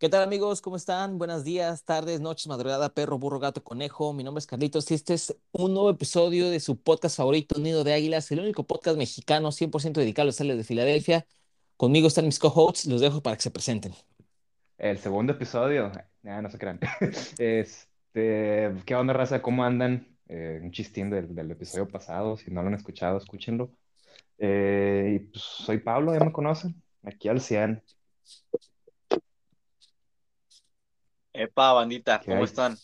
¿Qué tal amigos? ¿Cómo están? Buenos días, tardes, noches, madrugada, perro, burro, gato, conejo. Mi nombre es Carlitos y este es un nuevo episodio de su podcast favorito, Nido de Águilas, el único podcast mexicano 100% dedicado a los sales de Filadelfia. Conmigo están mis co-hosts, los dejo para que se presenten. El segundo episodio, nah, no se crean. Este, ¿qué onda, raza? ¿Cómo andan? Eh, un chistín del, del episodio pasado, si no lo han escuchado, escúchenlo. Eh, pues soy Pablo, ya me conocen, aquí al 100. Epa, bandita, ¿Qué ¿cómo hay? están?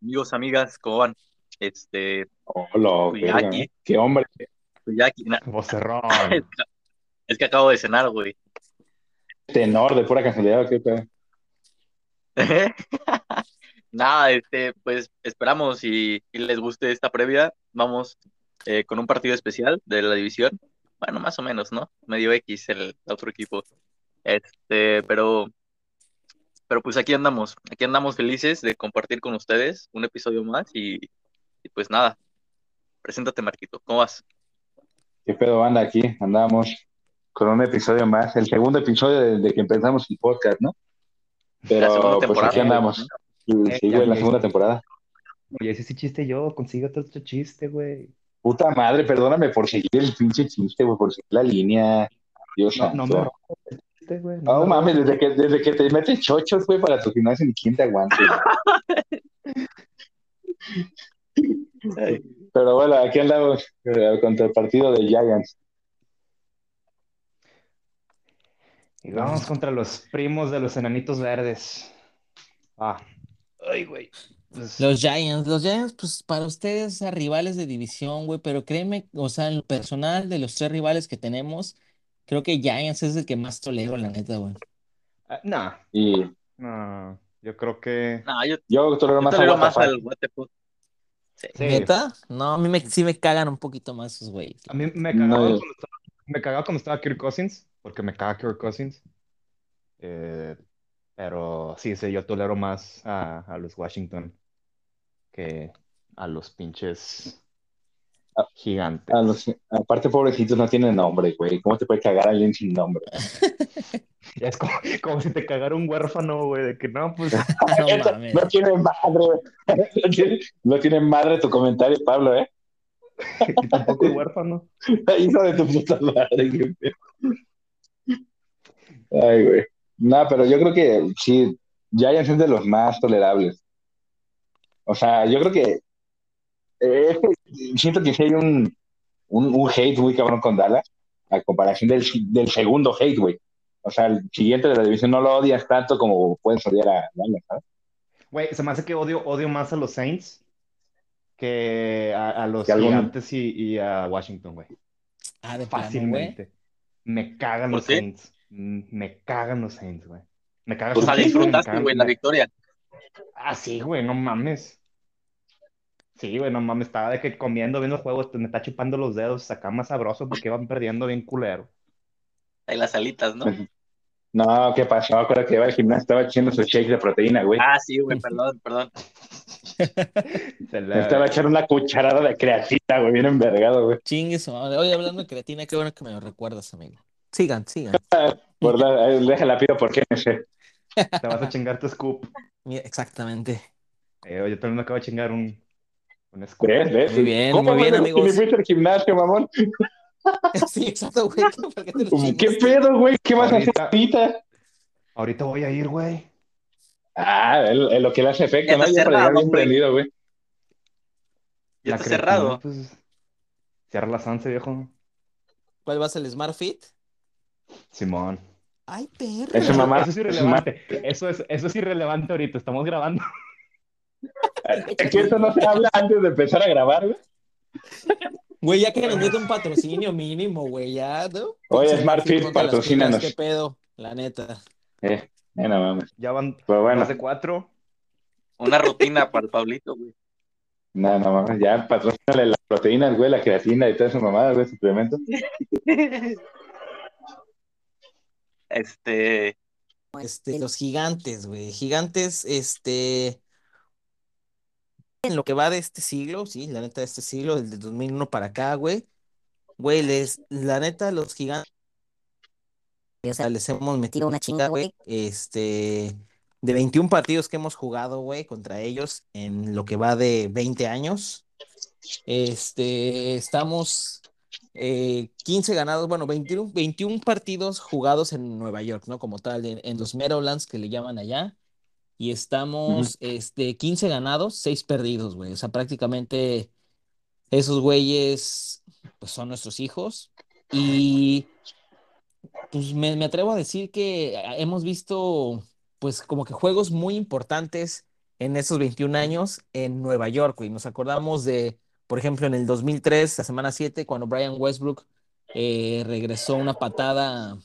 Amigos, amigas, ¿cómo van? Este, Hola, aquí. ¿eh? Qué hombre. pues ya aquí, na- Vocerrón. es que acabo de cenar, güey. Tenor de pura casualidad, qué pedo. Nada, este, pues esperamos y, y les guste esta previa. Vamos eh, con un partido especial de la división. Bueno, más o menos, ¿no? Medio X el otro equipo. Este, pero, pero pues aquí andamos, aquí andamos felices de compartir con ustedes un episodio más y, y pues nada, preséntate, Marquito, ¿cómo vas? Qué pedo anda aquí. Andamos con un episodio más, el segundo episodio desde que empezamos el podcast, ¿no? La Pero segunda pues aquí andamos. Sí, Eh, sí, güey, la segunda temporada. Oye, ese sí chiste yo, consíguete otro chiste, güey. Puta madre, perdóname por seguir el pinche chiste, güey, por seguir la línea. Dios No, no me santo. robes chiste, güey. No me mames, desde que, desde que te metes chochos, güey, para tu gimnasio, ni quien te aguante. Pero bueno, aquí andamos eh, contra el partido de Giants. Y vamos contra los primos de los enanitos verdes. Ah. Ay, güey. Pues, Los Giants, los Giants, pues para ustedes son rivales de división, güey, pero créeme, o sea, en lo personal de los tres rivales que tenemos, creo que Giants es el que más tolero, la neta, güey. ah, nah, Y no, yo creo que... No, yo, yo tolero yo más a tolero WTF. más al. Sí. ¿Neta? No, a mí me, sí me cagan un poquito más esos güeyes. a mí me No, cagaba, yo- cuando estaba, me cagaba cuando estaba Kirk Cousins, porque me caga Kirk Cousins. Eh, pero sí, sí, yo tolero más a, a los Washington que a los pinches gigantes. A los- aparte, pobrecitos no tienen nombre, güey. ¿Cómo te puede cagar alguien sin nombre? Es como, como si te cagara un huérfano, güey, de que no, pues... No mames. No tiene madre. No tiene, no tiene madre tu comentario, Pablo, ¿eh? Y tampoco huérfano. Hijo de tu puta madre. Ay, güey. No, pero yo creo que sí, Giants es de los más tolerables. O sea, yo creo que eh, siento que sí hay un, un, un hate muy cabrón con Dallas, a comparación del, del segundo hate, güey. O sea, el siguiente de la división no lo odias tanto como puedes odiar a Dallas, ¿sabes? Güey, se me hace que odio, odio más a los Saints que a, a los Que gigantes y, y a Washington, güey. Ah, de plano. Fácilmente. Me cagan ¿Por los qué? Saints. Mm, Me cagan los Saints, güey. Me cagan O sea, Saints, güey, me disfrutaste, güey, la victoria. Ah, sí, güey, no mames. Sí, güey, no mames, estaba de que comiendo, viendo juegos, me está chupando los dedos, acá más sabroso porque iban perdiendo bien culero. Ahí las alitas, ¿no? No, ¿qué pasó? Acuérdate que iba al gimnasio, estaba echando su shake de proteína, güey. Ah, sí, güey, perdón, perdón. Le- estaba echando una cucharada de creatina, güey, bien envergado, güey. Chingue su madre. Oye, hablando de creatina, qué bueno que me lo recuerdas, amigo. Sigan, sigan. ¿Verdad? Ahí, Déjala, pido por qué, no sé. Te vas a chingar tu scoop. Mira, Exactamente. Eh, yo también me acabo de chingar un, un. ¿Ves? Muy bien, ¿Cómo, muy bien, amigos. Me fuiste al gimnasio, mamón. Sí, exacto, güey. ¿Por qué te lo ¿Qué chingas? pedo, güey? ¿Qué vas a hacer Ahorita- ahorita? Ahorita voy a ir, güey. Ah, es es lo que le hace efecto, ¿no? está Ya para bien güey. prendido, güey. Ya La está cerrado. Pues, cierra las 11, viejo. ¿Cuál va a ser el Smart Fit? Simón. Ay, perro. Eso, mamá. Eso es irrelevante. Eso es, eso es irrelevante ahorita. Estamos grabando. Es que esto no se habla antes de empezar a grabar, güey. Güey, ya que nos mete un patrocinio mínimo, güey, ya, ¿no? Oye, Pinche Smart Fit, ponte las patrocínanos. ¿Qué pedo? La neta. Eh, eh, no mames. Ya van Pero bueno, más de cuatro. Una rutina para el Pablito, güey. no, no mames. Ya patrocínale las proteínas, güey, la creatina y toda esa mamada, güey, suplementos. Este, Este, los gigantes, güey. Gigantes, este. En lo que va de este siglo, sí, la neta de este siglo, del de 2001 para acá, güey. Güey, les, la neta, los gigantes. O sea, les hemos metido una chinga, güey. Este. de 21 partidos que hemos jugado, güey, contra ellos en lo que va de 20 años. Este, estamos eh, 15 ganados, bueno, 21, 21 partidos jugados en Nueva York, ¿no? Como tal, en, en los Meadowlands que le llaman allá. Y estamos, este, 15 ganados, 6 perdidos, güey. O sea, prácticamente esos güeyes, pues son nuestros hijos. Y pues me, me atrevo a decir que ah, hemos visto, pues como que juegos muy importantes en esos 21 años en Nueva York, güey. Nos acordamos de, por ejemplo, en el 2003, la semana 7, cuando Brian Westbrook eh, regresó una patada,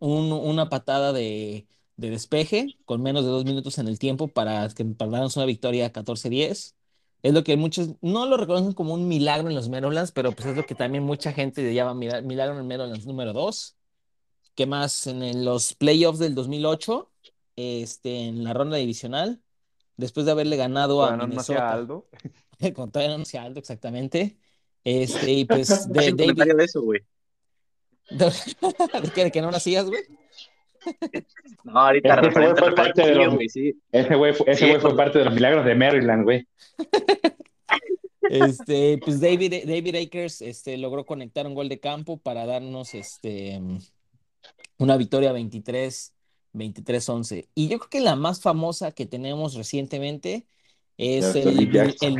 un- una patada de, de despeje con menos de dos minutos en el tiempo para que darnos una victoria 14-10. Es lo que muchos no lo reconocen como un milagro en los Meadowlands, pero pues es lo que también mucha gente le llama milagro en el Meadowlands número 2. ¿Qué más? En los playoffs del 2008, este, en la ronda divisional, después de haberle ganado a no Minnesota, Aldo. con todavía no Aldo, exactamente. Este, y pues de David, de eso, güey. de, que, de que no nacías, güey. No, ahorita Ese güey fue parte de los- güey, sí. Ese güey fue, ese Sí, güey fue cuando- parte de los milagros de Maryland, güey. Este, pues David, David Akers este, logró conectar un gol de campo para darnos este, una victoria 23, 23-11. Y yo creo que la más famosa que tenemos recientemente es el,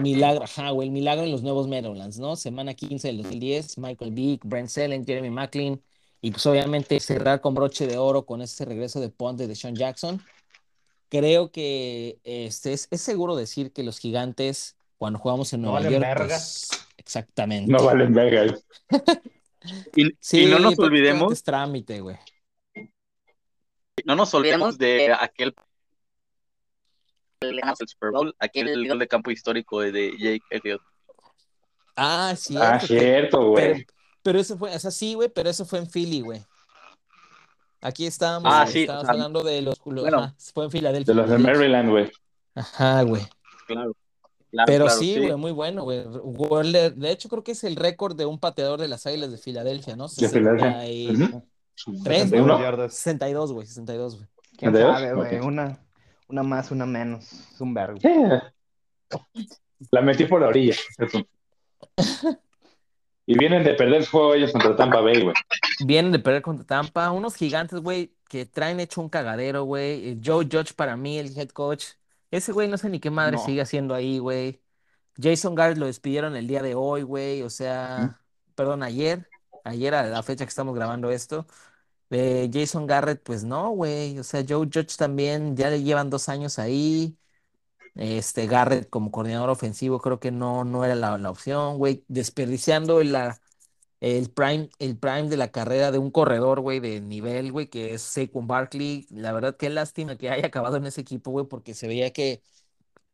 milagro, ajá, el milagro en los nuevos Meadowlands, ¿no? Semana 15 del 2010, Michael Vick, Brent Sellen, Jeremy Macklin, y pues obviamente cerrar con broche de oro con ese regreso de Ponte de Sean Jackson. Creo que este, es, es seguro decir que los gigantes, cuando jugamos en No Nueva valen York, pues, exactamente. No valen verga. Y, Sí, y no nos olvidemos, es trámite, güey. no nos olvidemos de aquel el Super Bowl, aquel gol de campo histórico de, de Jake Elliott. Ah, cierto. Ah, cierto, pero, güey. Pero eso fue, o sea, sí, güey, pero eso fue en Philly, güey. Aquí estábamos, Ah, sí, estábamos o sea, hablando de los, los- bueno. ajá, fue en Filadelfia. De los de Maryland, güey. Ajá, güey. Claro. Claro, Pero claro, sí, güey, muy bueno, güey. De hecho, creo que es el récord de un pateador de las Águilas de Filadelfia, ¿no? De Filadelfia. 60 y- Ujú. Tres, 61. ¿no? yardas. 62, güey, 62, güey. ¿Quién sabe, güey? Una, una más, una menos. Es un vergo. La metí por la orilla. Y vienen de perder el juego ellos contra Tampa Bay, güey. Vienen de perder contra Tampa, unos gigantes, güey, que traen hecho un cagadero, güey. Eh, Joe Judge para mí, el head coach. Ese güey no sé ni qué madre No. sigue haciendo ahí, güey. Jason Garrett lo despidieron el día de hoy, güey. O sea, perdón, ayer. Ayer a la fecha que estamos grabando esto. De Jason Garrett, pues no, güey. O sea, Joe Judge también ya le llevan dos años ahí. Este Garrett como coordinador ofensivo creo que no, no era la, la opción, güey. Desperdiciando la, el prime, el prime de la carrera de un corredor, güey, de nivel, güey, que es Saquon Barkley. La verdad, qué lástima que haya acabado en ese equipo, güey, porque se veía que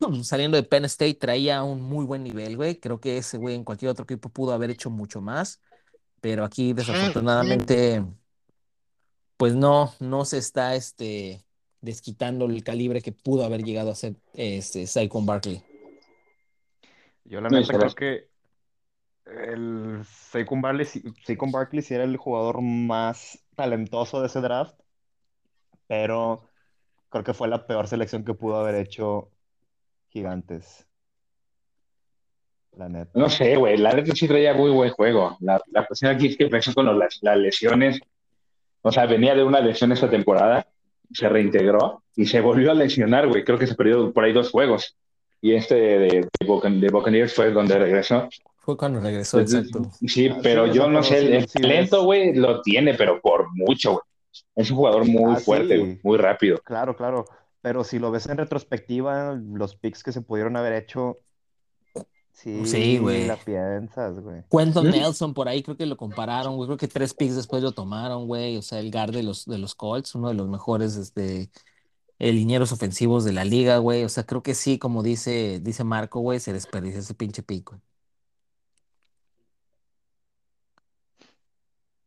mm, saliendo de Penn State traía un muy buen nivel, güey. Creo que ese, güey, en cualquier otro equipo pudo haber hecho mucho más, pero aquí desafortunadamente, pues no, no se está, este, desquitando el calibre que pudo haber llegado a ser, este, Saquon Barkley. Yo la No, neta creo que el Saquon Barkley, Saquon Barkley sí era el jugador más talentoso de ese draft, pero creo que fue la peor selección que pudo haber hecho Gigantes. La neta. No sé, güey. La neta sí traía muy buen juego. La, la cuestión aquí es que empezó con los- las, las lesiones. O sea, venía de una lesión esta temporada, se reintegró y se volvió a lesionar, güey. Creo que se perdió por ahí dos juegos. Y este de, de, Bucan- de Buccaneers fue donde regresó. Fue cuando regresó, Entonces, exacto. sí, Ah, pero sí, yo no sé, el talento, güey, lo tiene, pero por mucho, güey. Es un jugador muy Ah, fuerte, sí. muy rápido. Claro, claro. Pero si lo ves en retrospectiva, los picks que se pudieron haber hecho, sí, Sí, güey. la piensas, güey. Quentin ¿Mm? Nelson, por ahí creo que lo compararon, güey. Creo que tres picks después lo tomaron, güey. O sea, el guard de los, de los Colts, uno de los mejores este, eh, linieros ofensivos de la liga, güey. O sea, creo que sí, como dice, dice Marco, güey, se desperdició ese pinche pico.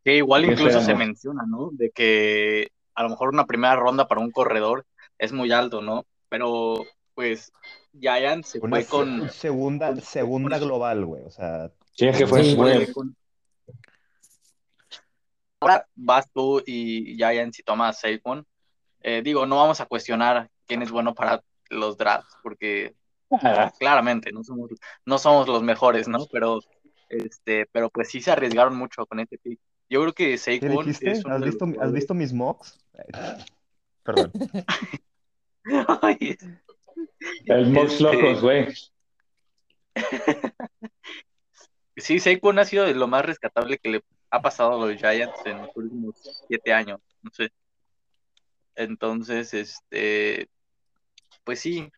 Que igual ¿Qué incluso se menciona, ¿no? De que a lo mejor una primera ronda para un corredor es muy alto, ¿no? Pero pues Giants se fue con... se- segunda, segunda global, güey. O sea, Sí, es que fue, Sí, fue- fue con- Ahora vas tú y Giants y tomas Saquon. eh, digo, no vamos a cuestionar quién es bueno para los drafts, porque Ah, claramente no somos, no somos los mejores, ¿no? Pero, este, pero pues sí se arriesgaron mucho con este pick. Yo creo que ¿Qué Saquon ¿Has los visto, ¿Has visto mis mocks? Perdón. Ay, El Mox Este- Locos, güey. Sí, Saquon ha sido de lo más rescatable que le ha pasado a los Giants en los últimos siete años, no sé. Entonces, este, pues sí,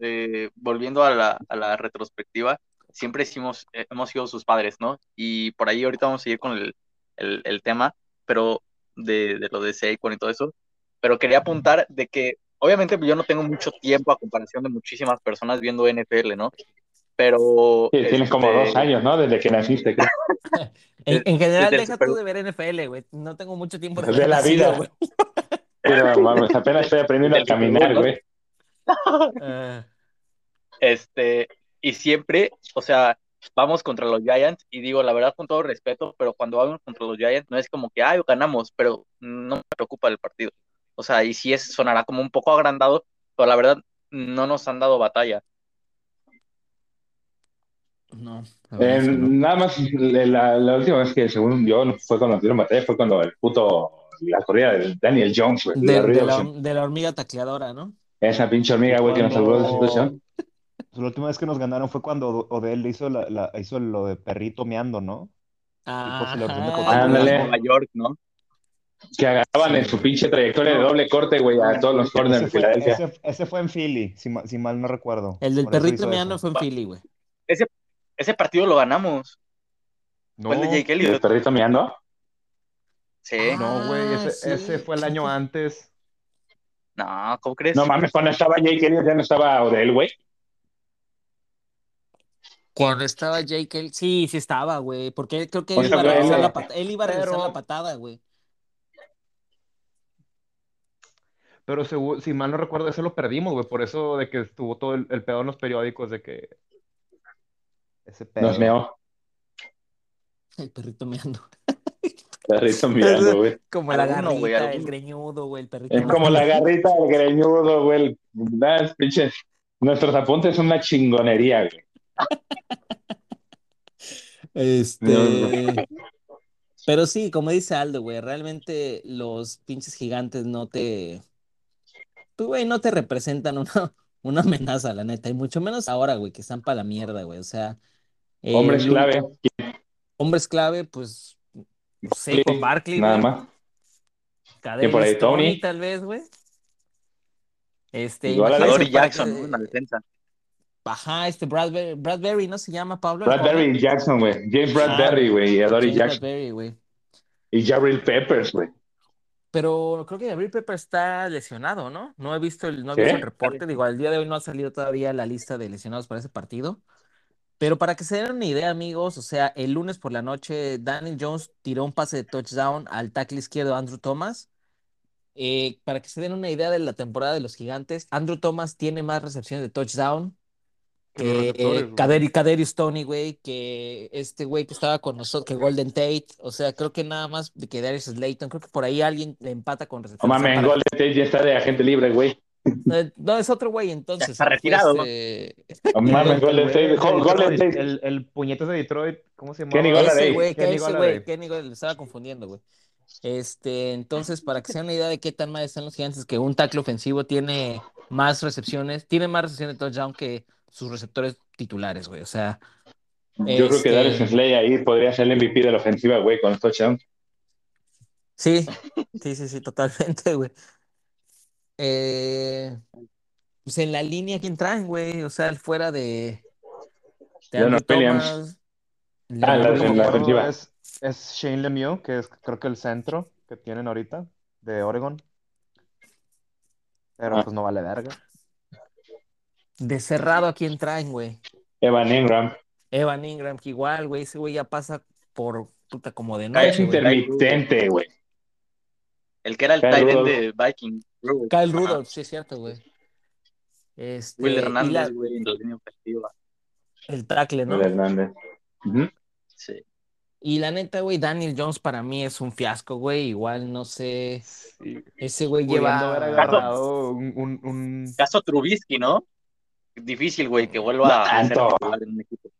eh, volviendo a la, a la retrospectiva, siempre hicimos, eh, hemos sido sus padres, ¿no? Y por ahí ahorita vamos a seguir con el, el, el tema, pero de, de lo de Saquon y todo eso, pero quería apuntar de que, obviamente yo no tengo mucho tiempo a comparación de muchísimas personas viendo NFL, ¿no? Pero... Sí, tienes como este, dos años, ¿no? Desde que naciste, creo. En, en general, desde deja tú de ver NFL, güey. No tengo mucho tiempo de De la vida. güey. Pero vamos, apenas estoy aprendiendo a caminar, güey. Ah, Este, y siempre, o sea, vamos contra los Giants, y digo, la verdad, con todo respeto, pero cuando vamos contra los Giants, no es como que, ay, ganamos, pero no me preocupa el partido. O sea, y sí es, sonará como un poco agrandado, pero la verdad, no nos han dado batalla. no, la Eh, nada más, la, la última vez que según yo fue cuando tuvieron batalla fue cuando el puto, la corrida de Daniel Jones, güey. De, la de la, reducción. de la hormiga tacleadora, ¿no? Esa pinche hormiga, güey, que nos salvó de esa Cuando- situación. La última vez que nos ganaron fue cuando Odell hizo, la, la- hizo lo de perrito meando, ¿no? Copa. Ándale. Nueva York, ¿no? Que agarraban en su pinche trayectoria de doble corte, güey, a todos los corners Ese de Filadelfia. ese, ese fue en Philly, si, ma- si mal no recuerdo. El del Por perrito eso. fue en Philly, güey. Ese partido lo ganamos. Fue el de No, Jake ¿El Elliott. perrito meando? Sí. no, güey, ese, Ah, sí. ese fue el año antes. No, ¿cómo crees? No mames, cuando estaba Jake Elliott ya no estaba Odell, güey. Cuando estaba Jake, él- sí, sí estaba, güey, porque creo que él O sea, iba a regresar él- la patada, él iba a regresar pero- la patada, güey. Pero seguro, si mal no recuerdo, eso lo perdimos, güey. Por eso de que estuvo todo el, el pedo en los periódicos de que. Ese pedo. Nos meó. El perrito meando. Perrito meando, güey. Como la Alguno, güey, garrita, el greñudo, güey, el perrito Es como la garrita del greñudo, güey. el- Las pinches. Nuestros apuntes son una chingonería, güey. Este. Pero sí, como dice Aldo, güey, realmente los pinches gigantes no te. Pues, güey, no te representan una, una amenaza, la neta. Y mucho menos ahora, güey, que están para la mierda, güey. O sea. eh, Hombres clave. Hombres clave, pues. Saquon Barkley, Nada güey. más. Kadarius por ahí, Tony. tal vez, güey. Este, Igual a para Jackson, ¿no? La defensa. Ajá, este Bradbury, Bradbury, ¿no se llama Pablo? Bradbury y Jackson, güey. James Bradbury, güey. Y James Jackson. Bradbury, güey. Y Jabril Peppers, güey. Pero creo que Gabriel Pepper está lesionado, ¿no? No he visto el, no he ¿Sí? visto el reporte. Digo, al día de hoy no ha salido todavía la lista de lesionados para ese partido. Pero para que se den una idea, amigos, o sea, el lunes por la noche, Daniel Jones tiró un pase de touchdown al tackle izquierdo Andrew Thomas. Eh, para que se den una idea de la temporada de los gigantes, Andrew Thomas tiene más recepciones de touchdown Eh, güey. Kaderi- Kadarius Toney, güey, que este güey que estaba con nosotros, que Golden Tate, o sea, creo que nada más de que Darius Slayton, creo que por ahí alguien le empata con No recepciones. O sea, mames, para- Golden Tate ya está de agente libre, güey. eh, No, es otro güey, entonces. está se me fue retirado, ¿no? este- No mames, El- Golden Tate. el- Golden Tate. El, el puñetas de Detroit, ¿cómo se llama? Kenny. Ese güey, que Kenny ese Golladay. güey, Kenny Golladay, le estaba confundiendo, güey. Este, entonces, para que se den una idea de qué tan mal están los gigantes, que un tackle ofensivo tiene más recepciones, tiene más recepciones de touchdown que sus receptores titulares, güey. O sea, Yo creo que Este- Darius Slay ahí podría ser el MVP de la ofensiva, güey, con los touchdowns. sí, sí, sí, sí, totalmente, güey. Eh, pues en la línea, ¿quién traen, güey? O sea, fuera de, de Leonard Williams. Thomas, Ah, la- en la ofensiva. es, es Shane Lemieux, que es creo que el centro que tienen ahorita de Oregon. Pero Ah. pues no vale verga. De cerrado, ¿a quién traen, güey? Evan Ingram. Evan Ingram, que igual, güey, ese güey ya pasa por puta como de Es noche, güey. intermitente, güey. El que era el Rudolph. de Viking. Rudolph. Kyle Ajá. Rudolph, sí es cierto, güey. Este, Will Hernández, la- güey, en la línea ofensiva. el tackle, ¿no? El Hernández. Sí. Y la neta, güey, Daniel Jones para mí es un fiasco, güey. Igual no sé. Sí, Ese güey lleva. un- Caso Trubisky, ¿no? Difícil, güey, que vuelva a ser en un equipo.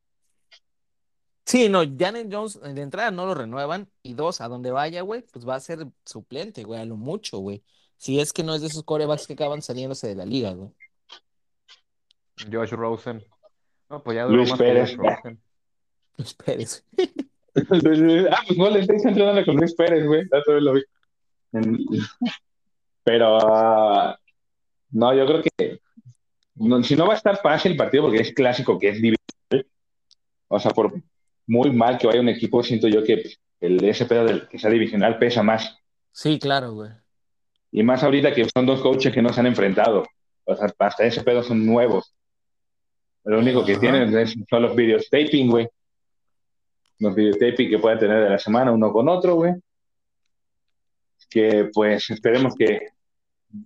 Sí, no, Daniel Jones de entrada no lo renuevan. Y dos, a donde vaya, güey, pues va a ser suplente, güey, a lo mucho, güey. Si es que no es de esos corebacks que acaban saliéndose de la liga, güey. Josh Rosen. No, pues ya duró Luis más Pérez. Josh Rosen. Luis Pérez. ah, pues Golden State está entrenando con Luis Pérez, güey. Otra vez lo vi. Pero ah, no, yo creo que no, si no va a estar fácil el partido porque es clásico, que es divisional. O sea, por muy mal que vaya un equipo, siento yo que el ese pedo del que sea divisional pesa más. Sí, claro, güey. Y más ahorita que son dos coaches que no se han enfrentado. O sea, hasta ese pedo son nuevos. Lo único que Ajá. tienen es- son los videotaping, güey. Los videotaping que pueden tener de la semana uno con otro, güey. Que pues esperemos que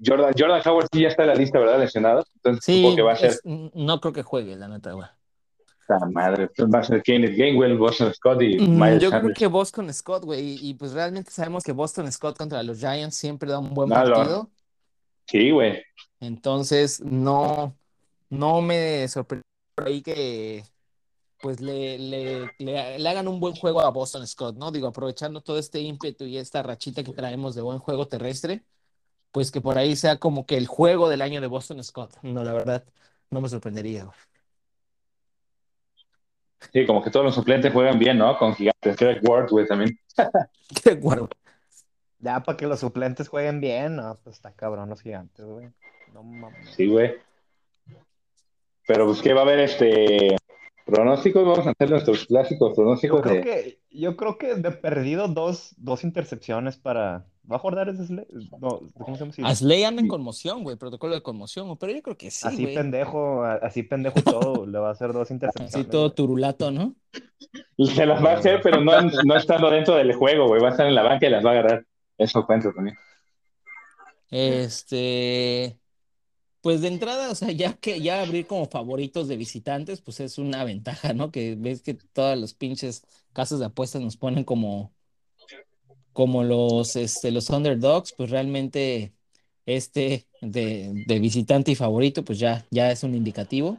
Jordan, Jordan Howard sí ya está en la lista, ¿verdad? Lesionado. Entonces Sí, que va a ser es- no creo que juegue, la neta, güey. esta madre. Entonces va a ser Kenneth Gainwell, Boston Scott y Mm, Miles Yo creo que Boston Scott, güey, y, y pues realmente sabemos que Boston Scott contra los Giants siempre da un buen No, lo- partido. Sí, güey. Entonces, no, no me sorprende por ahí que pues le, le, le- le hagan un buen juego a Boston Scott, ¿no? Digo, aprovechando todo este ímpetu y esta rachita que traemos de buen juego terrestre, pues que por ahí sea como que el juego del año de Boston Scott. No, la verdad, no me sorprendería, güey. Sí, como que todos los suplentes juegan bien, ¿no? Con gigantes. Greg Ward, güey, también. Qué guaro. Ya para que los suplentes jueguen bien, no, pues está cabrón los gigantes, güey. No mames. Sí, güey. Pero pues que va a haber este pronósticos, vamos a hacer nuestros clásicos Yo pronósticos creo de que, yo creo que de perdido dos, dos intercepciones para. ¿Va a jugar ese Slay? No, ¿cómo se llama? Sí. A Slay anda en conmoción, güey, protocolo de conmoción, pero yo creo que sí, así güey. pendejo, así pendejo todo, le va a hacer dos intercepciones. Así todo turulato, ¿no? Se las va a hacer, pero no, no estando dentro del juego, güey. Va a estar en la banca y las va a agarrar. Eso cuento también. Este, pues de entrada, o sea, ya que ya abrir como favoritos de visitantes, pues es una ventaja, ¿no? Que ves que todas los pinches casas de apuestas nos ponen como, como los, este, los underdogs, pues realmente este de, de visitante y favorito, pues ya, ya es un indicativo.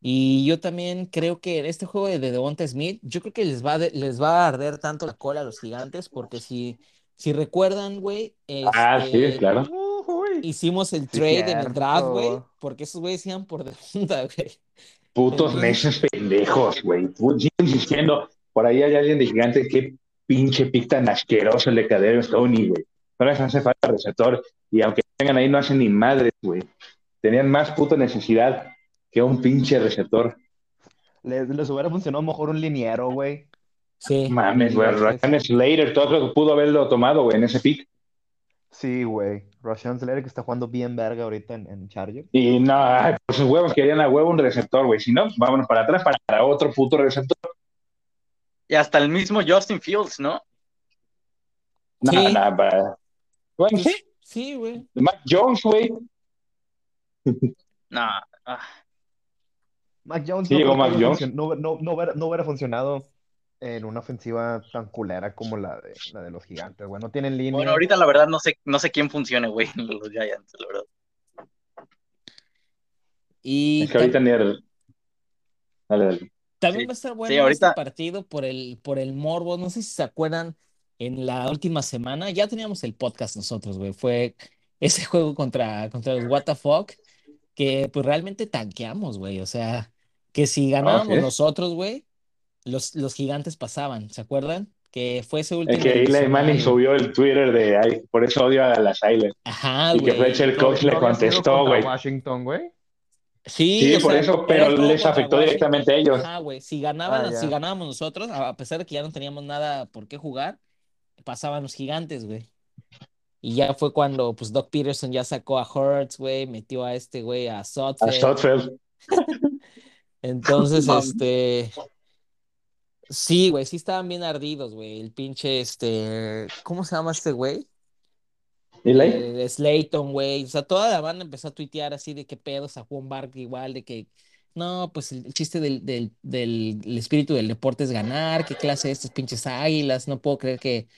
Y yo también creo que en este juego de, de Devonta Smith, yo creo que les va, a de- les va a arder tanto la cola a los gigantes, porque si, si recuerdan, güey, Ah, sí, este, claro. Hicimos el Sí, trade en el draft, güey, porque esos güeyes iban por Devonta, güey. Putos necios pendejos, güey. Insistiendo. Por ahí hay alguien de gigante. Qué pinche pick tan asqueroso el de Cadero Stoney, güey. No les hace falta receptor. Y aunque tengan ahí, no hacen ni madres, güey. Tenían más puta necesidad que un pinche receptor. Les, les hubiera funcionado mejor un liniero, güey. Sí, Mames, güey. Ryan Slater, todo lo que pudo haberlo tomado, güey, en ese pick. Sí, güey. Rashawn Slater que está jugando bien verga ahorita en, en Chargers. Y no, ay, por sus huevos querían a huevo un receptor, güey. Si no, vámonos para atrás para otro puto receptor. Y hasta el mismo Justin Fields, ¿no? No, Sí. no. Bueno, Pues, sí. sí, güey. Mac Jones, güey. No. ah, Mac Jones Sí, no, Mac hubiera Jones. no, no, no hubiera, no hubiera funcionado en una ofensiva tan culera como la de, la de los gigantes, güey. No tienen línea. Bueno, ahorita la verdad no sé, no sé quién funcione, güey, en los Giants, la verdad. Y Es que ahorita ni el... Dale, dale. También Sí. va a estar Sí, bueno ahorita- este partido por el, por el morbo. No sé si se acuerdan, en la última semana ya teníamos el podcast nosotros, güey. Fue ese juego contra, contra los What the Fuck, que pues realmente tanqueamos, güey. O sea, que si ganábamos sí. nosotros, güey, los, los gigantes pasaban, ¿se acuerdan? Que fue ese Es último que Eli Manning subió el Twitter de ay, por eso odio a las Islanders. Ajá, Y que güey. Fletcher coach le contestó, güey. Washington, güey. Sí, por sea, eso, pero todo les afectó directamente a ellos. Ajá, güey. Si ganaban, Ah, si ganábamos nosotros, a pesar de que ya no teníamos nada por qué jugar, pasaban los gigantes, güey. Y ya fue cuando, pues, Doc Peterson ya sacó a Hurts, güey, metió a este güey, a A Sotfeld. Entonces, este, sí, güey, sí estaban bien ardidos, güey. El pinche, este, ¿cómo se llama este güey? Eh, Slayton, güey. O sea, toda la banda empezó a tuitear así de qué pedo, a Juan Barkley igual, de que No, pues el, chiste del, del, del el espíritu del deporte es ganar. ¿Qué clase de estas pinches águilas? No puedo creer que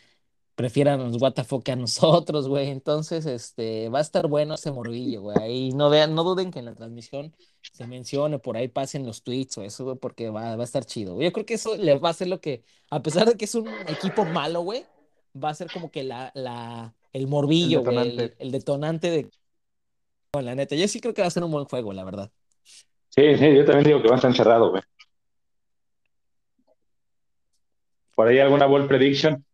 prefieran los WTF que a nosotros, güey. Entonces, este, va a estar bueno ese morbillo, güey. Ahí no vean, no duden que en la transmisión se mencione, por ahí pasen los tweets o eso, güey, porque va, a estar chido. Yo creo que eso le va a hacer lo que, a pesar de que es un equipo malo, güey, va a ser como que la, la, el morbillo, el, detonante. el detonante de, con la neta. Yo sí creo que va a ser un buen juego, la verdad. Sí, sí, yo también digo que va a estar encerrado, güey. ¿Por ahí alguna ball prediction?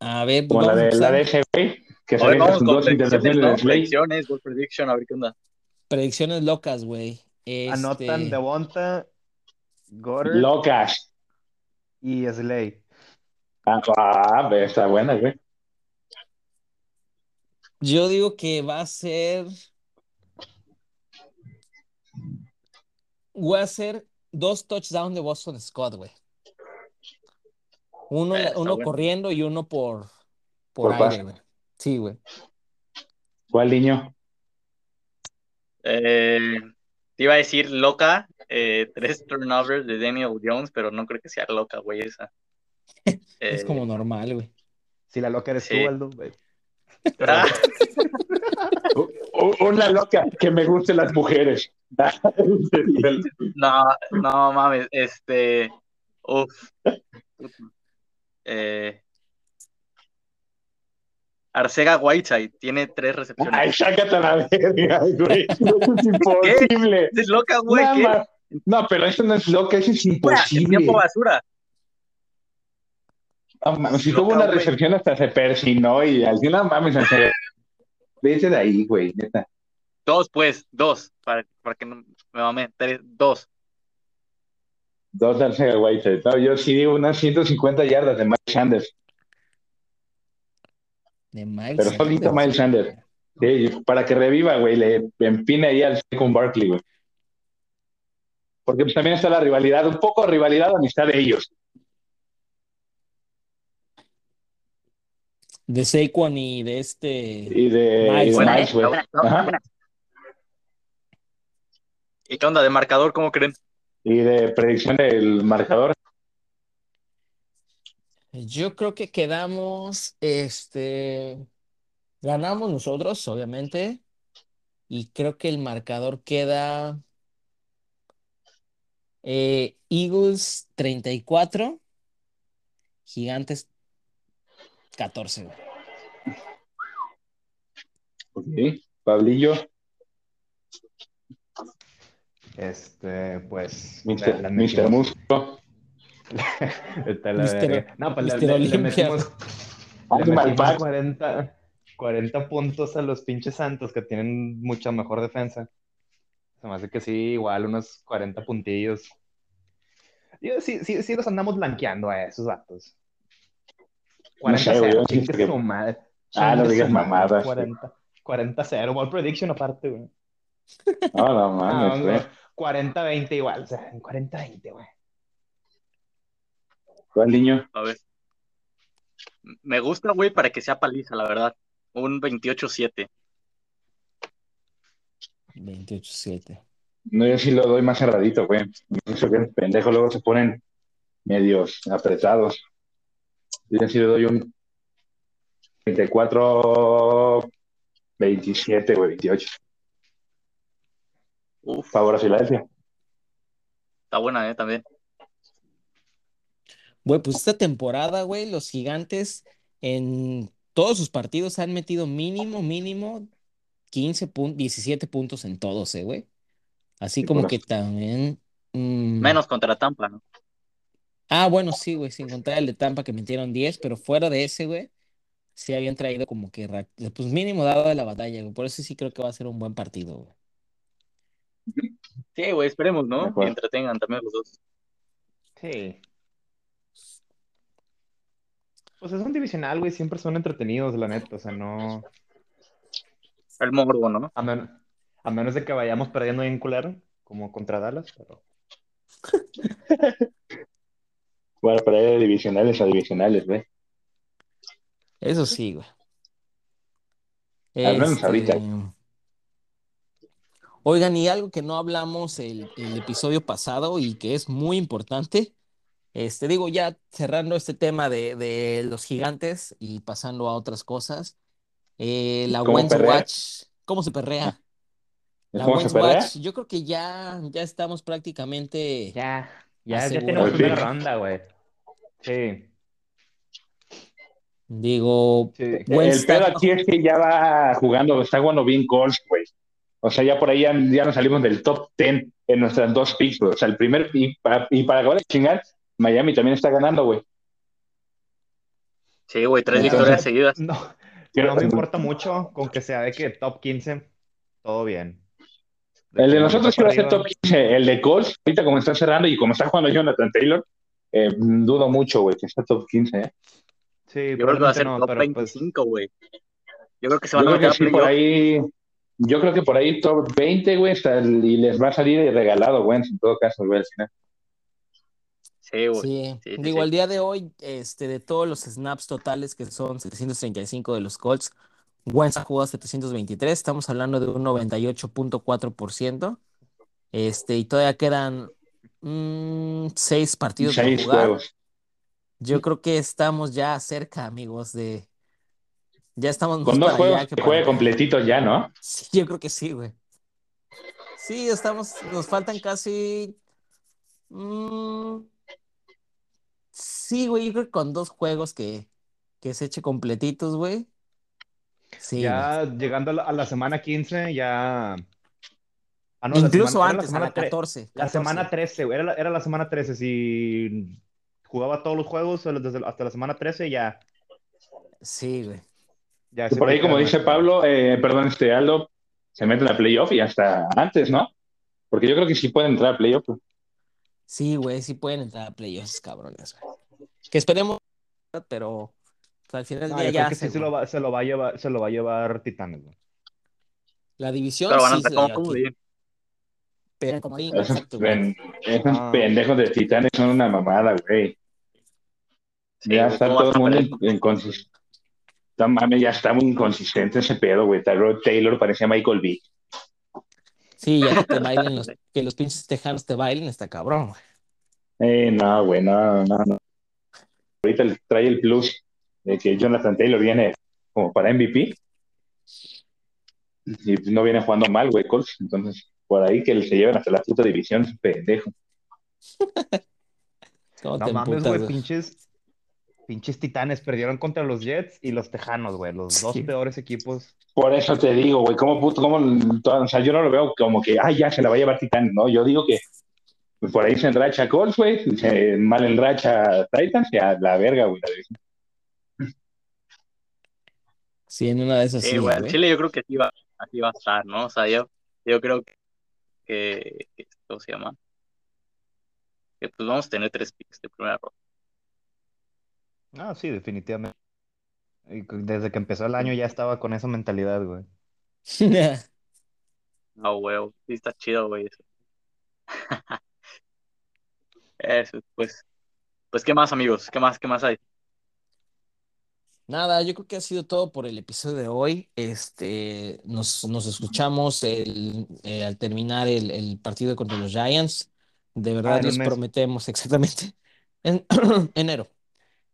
A ver, pues Como la de, la de ese güey, que se con dos predicciones, intercepciones ¿no? de Slay. Predicciones, World Prediction, a ver qué onda. Predicciones locas, güey. Anotan Este, Devonta, Goddard Locas. y Slay. Ah, ah, ve, está buena, güey. Yo digo que va a ser, voy a hacer dos touchdowns de Boston Scott, güey. Uno, Eh, uno bueno. corriendo y uno por, por Por aire, güey. Sí, güey. ¿Cuál niño? Eh, te iba a decir loca, eh, tres turnovers de Daniel Jones, pero no creo que sea loca, güey, esa. Es Eh, como normal, güey. Si la loca eres Sí. tú, Aldo. güey. Ah, Una loca que me gusten las mujeres. no, no mames, este, uf. Eh, Arcega Whiteside tiene tres recepciones. Ay, sácate a la verga, güey. Eso es imposible. Es loca, güey, ¿qué? No, pero eso no es loca, eso es imposible. tiempo basura. No mames, si tuvo una recepción hasta se persinó y al final, no mames. Vete de ahí, güey, neta. Dos, pues, dos, para, para que no me mame, tres, dos. Dos de Arcega White. No, yo sí digo unas 150 yardas de Miles Sanders. De Miles Pero solito Sanders, Miles Sanders. Sí, para que reviva, güey, le empine ahí al con Barkley, güey. Porque pues, también está la rivalidad, un poco rivalidad, amistad de ellos. De Saquon y de este. Y de, Miles, Miles, Ajá. ¿Y qué onda de marcador? ¿Cómo creen? Y de predicción del marcador. Yo creo que quedamos, este, ganamos nosotros, obviamente, y creo que el marcador queda eh, Eagles 34, Gigantes 14. güey. Ok. Pablillo, Este, pues. Músculo. Está la Mister-. No, pues le, Mister le- le Olimpia. metimos, le Animal metimos Pack. 40, 40 puntos a los pinches Santos que tienen mucha mejor defensa. Se me hace que sí, igual unos 40 puntillos. Yo, sí, sí, sí los andamos blanqueando a esos datos. No sé, güey, yo 40-0, siento chingue que- su madre. Ah, no digas mamadas, 40, 40-0, ball prediction aparte, güey. No, no mames, güey. no, 40-20 igual, o sea, 40-20, güey. ¿Cuál niño? A ver. Me gusta, güey, para que sea paliza, la verdad. Un 28-7. 28-7. No, yo sí lo doy más cerradito, güey. Eso que los pendejos luego se ponen medios apretados. Yo sí le doy un 24, 27, güey, 28. Uf, Favor a Filadelfia. está buena, eh, también. Güey, pues esta temporada, güey, los gigantes en todos sus partidos han metido mínimo, mínimo 15 puntos, 17 puntos en todos, eh, güey. Así Sí, como bueno. que también. mm, Menos contra Tampa, ¿no? Ah, bueno, sí, güey, sin contar el de Tampa que metieron 10, pero fuera de ese, güey, sí habían traído como que, ra- pues mínimo dado de la batalla, güey. Por eso sí creo que va a ser un buen partido, güey. Sí, güey, esperemos, De ¿no? acuerdo. Que entretengan también los dos. Sí. Pues es un divisional, güey, siempre son entretenidos, la neta, o sea, no... El morbo, ¿no? A, men- a menos de que vayamos perdiendo bien culero, como contra Dallas, pero... Bueno, para ir de divisionales a divisionales, güey. Eso sí, güey. Al menos Este, ahorita. Oigan, y algo que no hablamos el, el episodio pasado y que es muy importante, este, digo, ya cerrando este tema de, de los gigantes y pasando a otras cosas, eh, la ¿Cómo Wentz? Watch, ¿cómo se perrea? La ¿Cómo se Wentz perrea? Watch, yo creo que ya, ya estamos prácticamente Ya, ya, ya tenemos fin. ronda, güey. Sí, Digo, sí. El pedo aquí es que ya va jugando, está jugando bien Colts, güey. O sea, ya por ahí ya, ya nos salimos del top 10 en nuestras dos picks, güey. O sea, el primer, y para, y para acabar de chingar, Miami también está ganando, güey. Sí, güey, tres Entonces- victorias seguidas. No, no me importa mucho con que sea de que top 15, todo bien. El de nosotros iba a ser top 15. El de Colts, ahorita como está cerrando y como está jugando Jonathan Taylor, eh, dudo mucho, güey, que está top 15. ¿eh? Sí, Yo creo que va a ser no, top pero pues 25, güey. Yo creo que se Yo van a creo que meter a sí, por ahí, yo creo que por ahí top 20, güey, y les va a salir regalado, güey, en todo caso, güey, al final. Sí, güey. Sí, Sí, sí, digo, sí. al día de hoy, este, de todos los snaps totales que son 735 de los Colts, Wentz ha jugado 723, estamos hablando de un 98.4%, este, y todavía quedan mm, seis partidos por Seis jugar. juegos. Yo creo que estamos ya cerca, amigos, de... Ya estamos más Con dos para juegos allá que juegue completito ya, ¿no? Sí, yo creo que sí, güey. Sí, estamos, nos faltan casi. mm, sí, güey, yo creo que con dos juegos que, que se eche completitos, güey. Sí, güey. ya llegando a la, a la semana 15, ya. Ah, no, la Incluso semana- era la antes, a semana la tre- 14. La 14. semana 13, güey, era la, era la semana 13. Si jugaba todos los juegos desde, hasta la semana 13, ya. Sí, güey. ya por ahí, como dice Pablo, eh, perdón, este Aldo, se mete en la playoff y hasta antes, ¿no? Porque yo creo que sí pueden entrar a playoff. güey. Sí, güey, sí pueden entrar a playoffs, cabrones, güey. Que esperemos, pero pues, al final del No, día yo ya creo que sí se- lo va, se lo va a llevar, se lo va a llevar Titanes, güey. La división Pero van a sí se entrar la como comodín. Esos, exacto, güey. pen- esos Ah. pendejos de titanes son una mamada, güey. Sí, ya está ¿cómo todo el mundo inconsistente. mames, ya está muy inconsistente ese pedo, güey. Tyrod Taylor parecía Michael Vick. Sí, ya que te bailen los, que los pinches tejanos te bailen, está cabrón, güey. Eh, no, güey, no, no, no. Ahorita le trae el plus de que Jonathan Taylor viene como para MVP. Y pues no viene jugando mal, güey, Colts. Entonces, por ahí que se lleven hasta la puta división, pendejo. ¿Cómo No te mames, güey, pinches, pinches Titanes perdieron contra los Jets y los Tejanos, güey, los dos Sí. peores equipos. Por eso te digo, güey, ¿cómo, puto- cómo, o sea, yo no lo veo como que, ay, ya se la va a llevar Titanes, ¿no? Yo digo que por ahí se enracha Colts, güey, se mal enracha Titans y a la verga, güey. Sí, en una de esas Sí, sí, güey. Chile yo creo que así va, así va a estar, ¿no? O sea, yo, yo creo que, que, que esto se llama, que pues vamos a tener tres picks de primera ronda. Ah, sí, definitivamente. Desde que empezó el año ya estaba con esa mentalidad, güey. Ah, huevo, sí está chido, güey, eso. Eso, pues, pues, ¿qué más, amigos? ¿Qué más, qué más hay? Nada, yo creo que ha sido todo por el episodio de hoy. Este, nos, nos escuchamos el, eh, al terminar el, el partido contra los Giants. De Ah, verdad un les mes. prometemos exactamente en enero.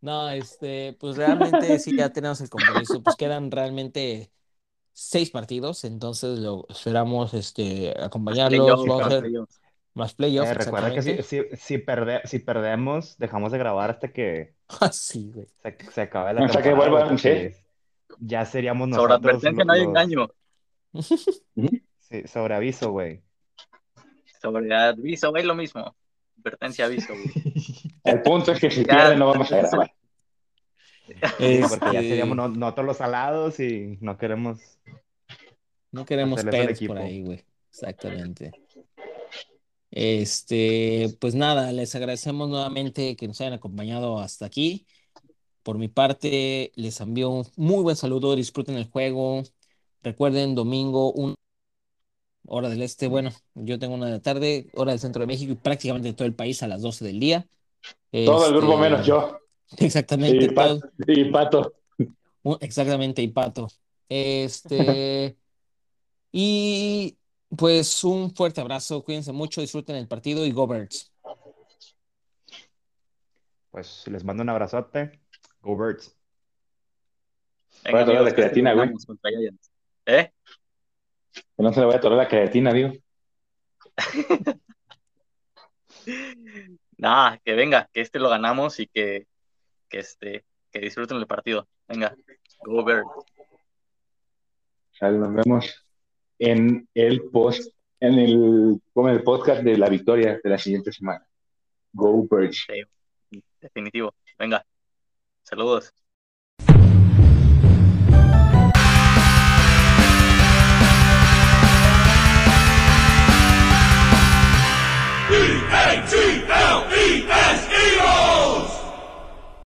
No, este, pues realmente sí ya tenemos el compromiso. Pues quedan realmente seis partidos, entonces lo esperamos este acompañarlos. Playoffs, Vamos a hacer playoffs. Más playoffs, Eh, recuerda que si, si, si, perde- si perdemos, dejamos de grabar hasta que Ah, sí, güey. se, se acabe la Hasta que vuelvan, porque ya seríamos Sobre nosotros advertencia lo- no hay engaño. Sí, sobre aviso, güey. Sobre aviso, es lo mismo. Advertencia, aviso, güey. El punto es que si pierden no vamos a grabar. Sí, porque ya Este, seríamos no- nosotros los alados y no queremos. No queremos pedos por ahí, güey. Exactamente. Este, pues nada, les agradecemos nuevamente que nos hayan acompañado hasta aquí. Por mi parte, les envío un muy buen saludo, disfruten el juego. Recuerden, domingo, una hora del este, bueno, yo tengo una de la tarde, hora del centro de México y prácticamente todo el país a las 12 del día. Todo el grupo Este, menos yo. Exactamente, Y, todo- y Pato. un- Exactamente, y Pato. Este, y Pues un fuerte abrazo, cuídense mucho, disfruten el partido y go Birds. Pues les mando un abrazote. Go Birds. Venga, Voy a tomar amigos, la creatina, güey. ¿Eh? Que no se le vaya a atorar la creatina, digo. Nada, que venga, que este lo ganamos y que, que este, que disfruten el partido. Venga, go Birds. Nos vemos en el post, en el, el podcast de la victoria de la siguiente semana. Go Birds. Definitivo. Venga, saludos.